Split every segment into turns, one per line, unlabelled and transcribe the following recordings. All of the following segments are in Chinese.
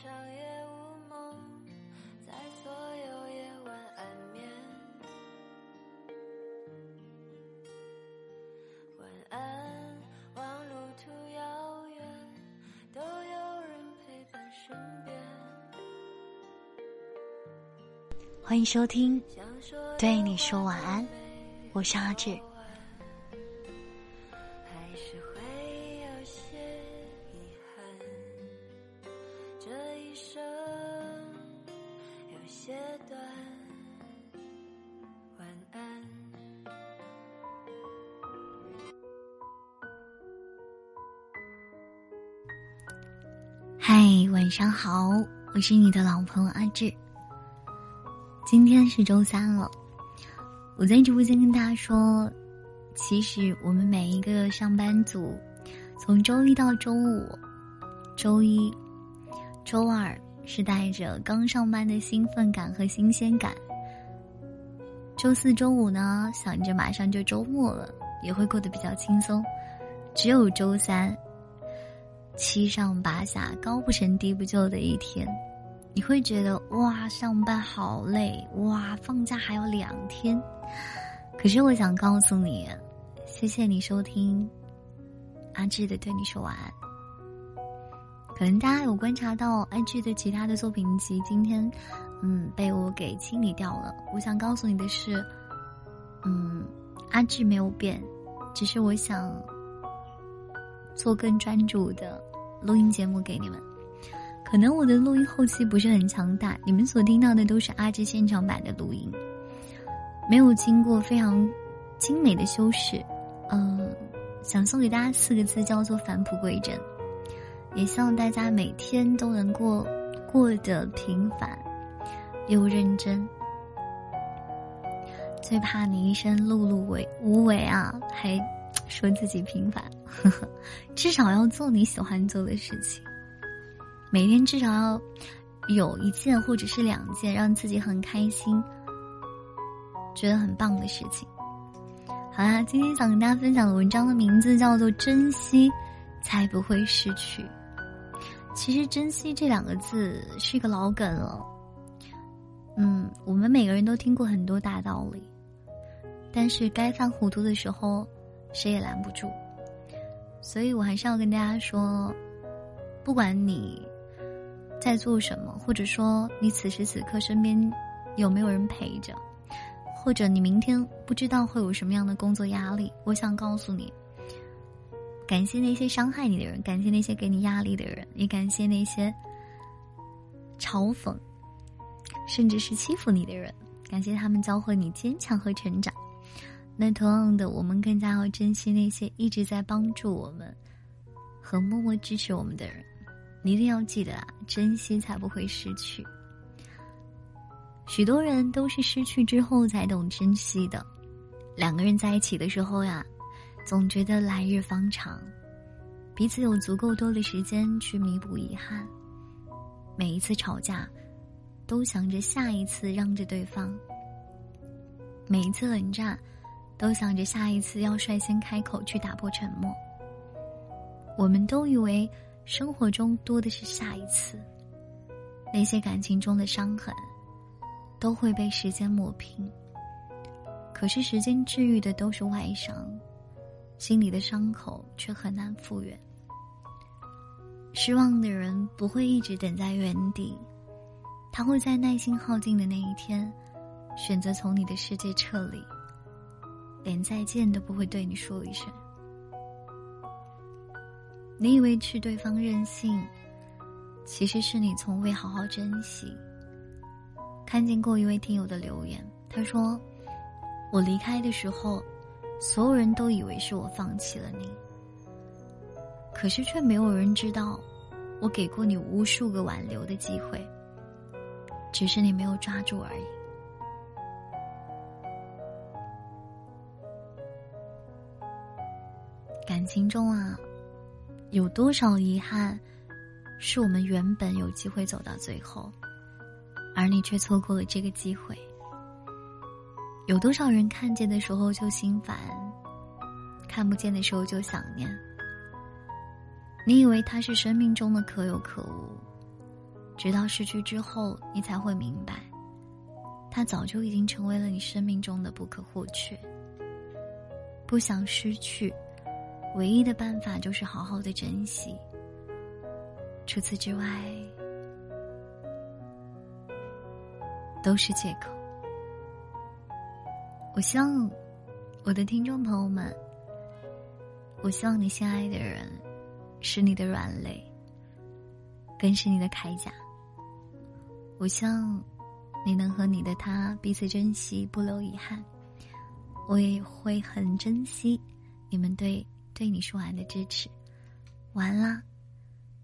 长夜无梦，在所有夜晚安眠。晚安，望路途遥远，都有人陪伴身边。
欢迎收听，
想说
对你说晚安，我是阿志。嗨，晚上好，我是你的老朋友阿志。今天是周三了，我在直播间跟大家说，其实我们每一个上班族，从周一到周五、周一、周二是带着刚上班的兴奋感和新鲜感，周四周五呢想着马上就周末了，也会过得比较轻松，只有周三。七上八下、高不成低不就的一天，你会觉得哇，上班好累哇，放假还有两天。可是我想告诉你，谢谢你收听阿志的对你说晚安。可能大家有观察到阿志的其他的作品集今天，嗯，被我给清理掉了。我想告诉你的是，嗯，阿志没有变，只是我想做更专注的。录音节目给你们，可能我的录音后期不是很强大，你们所听到的都是阿志现场版的录音，没有经过非常精美的修饰。嗯，想送给大家四个字，叫做返璞归真。也希望大家每天都能过过得平凡又认真。最怕你一生碌碌为无为啊，还。说自己平凡，呵呵，至少要做你喜欢做的事情。每天至少要有一件或者是两件让自己很开心、觉得很棒的事情。好啦，今天想跟大家分享的文章的名字叫做《珍惜才不会失去》。其实“珍惜”这两个字是一个老梗了。嗯，我们每个人都听过很多大道理，但是该犯糊涂的时候。谁也拦不住，所以我还是要跟大家说，不管你在做什么，或者说你此时此刻身边有没有人陪着，或者你明天不知道会有什么样的工作压力，我想告诉你，感谢那些伤害你的人，感谢那些给你压力的人，也感谢那些嘲讽，甚至是欺负你的人，感谢他们教会你坚强和成长。那同样的，我们更加要珍惜那些一直在帮助我们和默默支持我们的人。你一定要记得啊，珍惜才不会失去。许多人都是失去之后才懂珍惜的。两个人在一起的时候呀，总觉得来日方长，彼此有足够多的时间去弥补遗憾。每一次吵架，都想着下一次让着对方。每一次冷战。都想着下一次要率先开口去打破沉默。我们都以为生活中多的是下一次，那些感情中的伤痕都会被时间抹平。可是时间治愈的都是外伤，心里的伤口却很难复原。失望的人不会一直等在原地，他会在耐心耗尽的那一天，选择从你的世界撤离。连再见都不会对你说一声。你以为去对方任性，其实是你从未好好珍惜。看见过一位听友的留言，他说：“我离开的时候，所有人都以为是我放弃了你，可是却没有人知道，我给过你无数个挽留的机会，只是你没有抓住而已。”感情中啊，有多少遗憾，是我们原本有机会走到最后，而你却错过了这个机会？有多少人看见的时候就心烦，看不见的时候就想念？你以为他是生命中的可有可无，直到失去之后，你才会明白，他早就已经成为了你生命中的不可或缺。不想失去，唯一的办法就是好好的珍惜。除此之外，都是借口。我希望我的听众朋友们，我希望你心爱的人是你的软肋，更是你的铠甲。我希望你能和你的他彼此珍惜，不留遗憾。我也会很珍惜你们对对你说完的支持。完啦。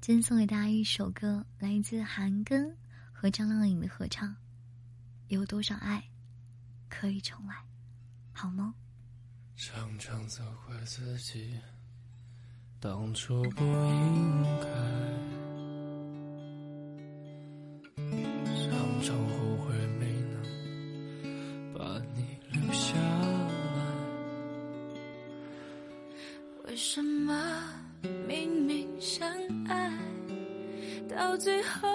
今天送给大家一首歌，来自韩庚和张靓颖的合唱。有多少爱可以重来？好梦？
常常责怪自己，当初不应该，
最后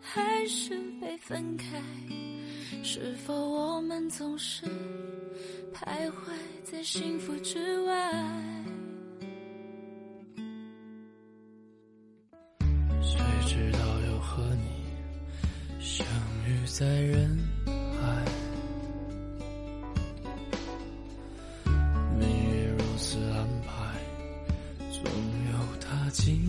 还是被分开，是否我们总是徘徊在幸福之外？
谁知道又和你相遇在人海，命运如此安排，总有它精